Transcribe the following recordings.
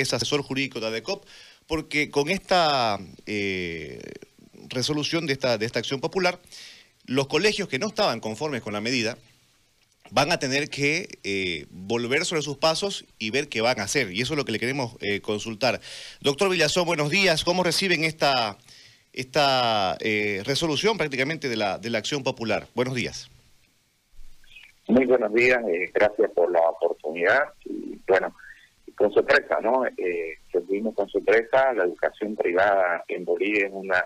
es asesor jurídico de ADECOP, porque con esta eh, resolución de esta, de esta acción popular, los colegios que no estaban conformes con la medida van a tener que eh, volver sobre sus pasos y ver qué van a hacer. Y eso es lo que le queremos eh, consultar. Doctor Villazón, buenos días. ¿Cómo reciben esta, esta resolución prácticamente de la, de la acción popular? Buenos días. Muy buenos días, gracias por la oportunidad. Y bueno, con sorpresa, ¿no? Eh, vimos con sorpresa, la educación privada en Bolivia es una,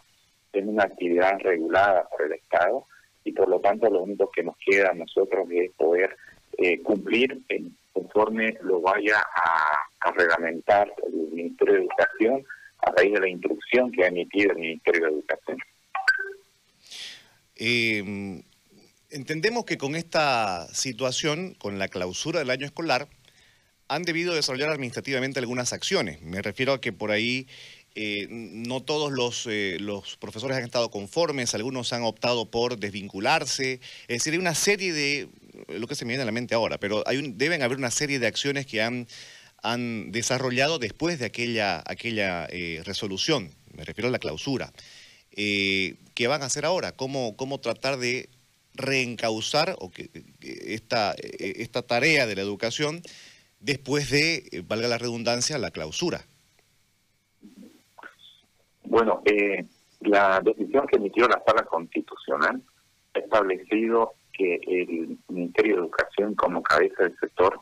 es una actividad regulada por el Estado y por lo tanto lo único que nos queda a nosotros es poder eh, cumplir conforme lo vaya a, reglamentar el Ministerio de Educación a raíz de la instrucción que ha emitido el Ministerio de Educación. Eh, entendemos que con esta situación, con la clausura del año escolar, han debido desarrollar administrativamente algunas acciones. Me refiero a que por ahí eh, no todos los, eh, los, profesores han estado conformes, algunos han optado por desvincularse. Es decir, hay una serie de, lo que se me viene a la mente ahora, pero hay deben haber una serie de acciones que han, han desarrollado después de aquella, aquella eh, resolución. Me refiero a la clausura. ¿Qué van a hacer ahora? ¿Cómo, cómo tratar de reencauzar esta, esta tarea de la educación después de, eh, valga la redundancia, la clausura. Bueno, eh, la decisión que emitió la Sala Constitucional ha establecido que el Ministerio de Educación como cabeza del sector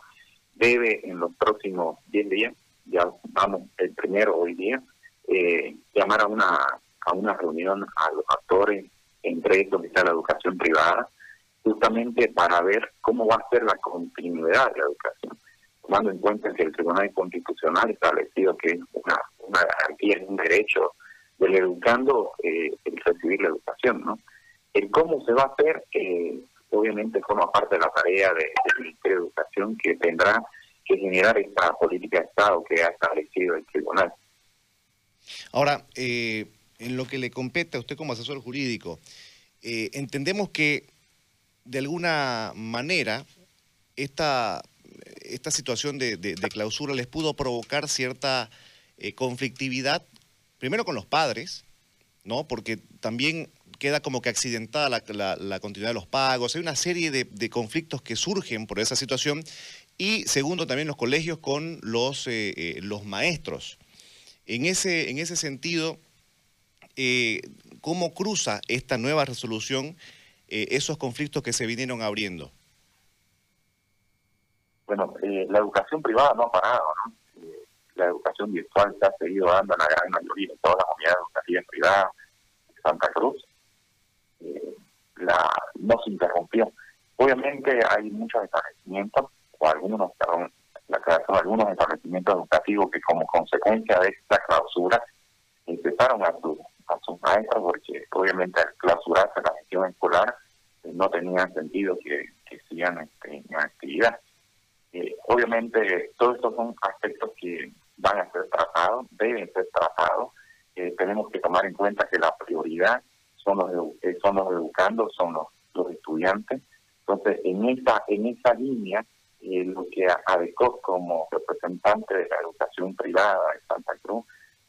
debe en los próximos 10 días, ya vamos el primero hoy día, eh, llamar a una, a una reunión a los actores, entre ellos está la educación privada, justamente para ver cómo va a ser la continuidad de la educación tomando en cuenta que el Tribunal Constitucional ha establecido que es una, una garantía, es un derecho del educando eh, el recibir la educación, ¿no? El cómo se va a hacer, eh, obviamente forma parte de la tarea del Ministerio de Educación que tendrá que generar esta política de Estado que ha establecido el Tribunal. Ahora, eh, en lo que le compete a usted como asesor jurídico, entendemos que de alguna manera esta esta situación de, clausura les pudo provocar cierta eh, conflictividad, primero con los padres, ¿no? Porque también queda como que accidentada la, continuidad de los pagos, hay una serie de, conflictos que surgen por esa situación, y segundo también los colegios con los, eh, eh, los maestros. En ese, en ese sentido, ¿cómo cruza esta nueva resolución esos conflictos que se vinieron abriendo? Bueno, eh, la educación privada no ha parado, ¿no? Eh, la educación virtual se ha seguido dando en la gran mayoría de todas las unidades educativas privadas de Santa Cruz. Eh, no se interrumpió. Obviamente hay muchos establecimientos, o algunos, perdón, la creación de algunos establecimientos educativos que como consecuencia de esta clausura empezaron a, su, a sus maestros porque obviamente al clausurarse la gestión escolar no tenía sentido que, que sigan este, en actividad. Eh, obviamente, todos estos son aspectos que van a ser tratados, deben ser tratados. Eh, tenemos que tomar en cuenta que la prioridad son los, eh, son los educandos, son los, los estudiantes. Entonces, en esa, en esa línea, lo que ADECOS como representante de la educación privada de Santa Cruz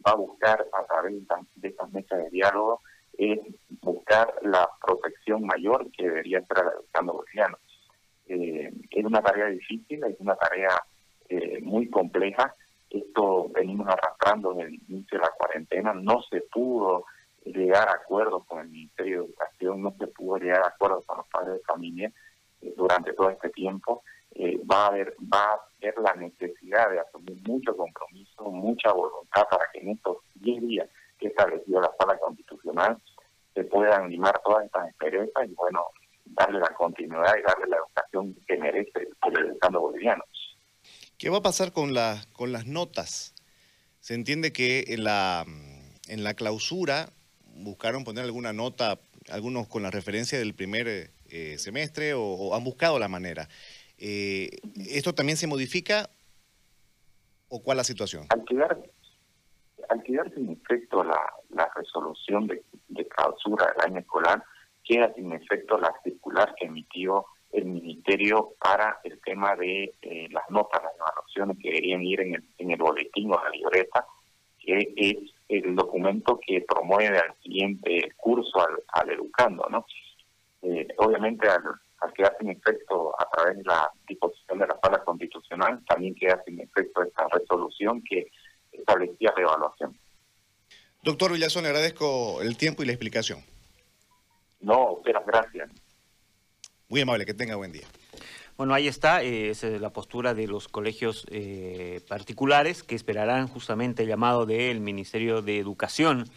va a buscar a través de estas mesas de diálogo es buscar la protección mayor que debería ser el educando boliviano eh, es una tarea difícil, es una tarea eh, muy compleja. Esto venimos arrastrando desde el inicio de la cuarentena. No se pudo llegar a acuerdos con el Ministerio de Educación, no se pudo llegar a acuerdos con los padres de familia eh, durante todo este tiempo. va a haber va a haber la necesidad de asumir mucho compromiso, mucha voluntad para que en estos 10 días que establecido la sala constitucional se puedan limar todas estas experiencias y bueno, darle la continuidad y darle la educación que merece el educando boliviano. ¿Qué va a pasar con, la, con las notas? Se entiende que en la, en la clausura buscaron poner alguna nota, algunos con la referencia del primer eh, semestre o, han buscado la manera. Eh, ¿Esto también se modifica o cuál es la situación? Al quedar, al quedar sin efecto la, la resolución de, de clausura del año escolar, queda sin efecto la circular que emitió el Ministerio para el tema de eh, las notas, las evaluaciones que deberían ir en el, en el boletín o la libreta, que es el documento que promueve al siguiente curso al, educando, ¿no? Eh, obviamente al, al quedar sin efecto a través de la disposición de la sala constitucional, también queda sin efecto esta resolución que establecía la evaluación. Doctor Villazón, agradezco el tiempo y la explicación. No, muchas gracias. Muy amable, que tenga buen día. Bueno, ahí está, eh, esa es la postura de los colegios eh, particulares que esperarán justamente el llamado del Ministerio de Educación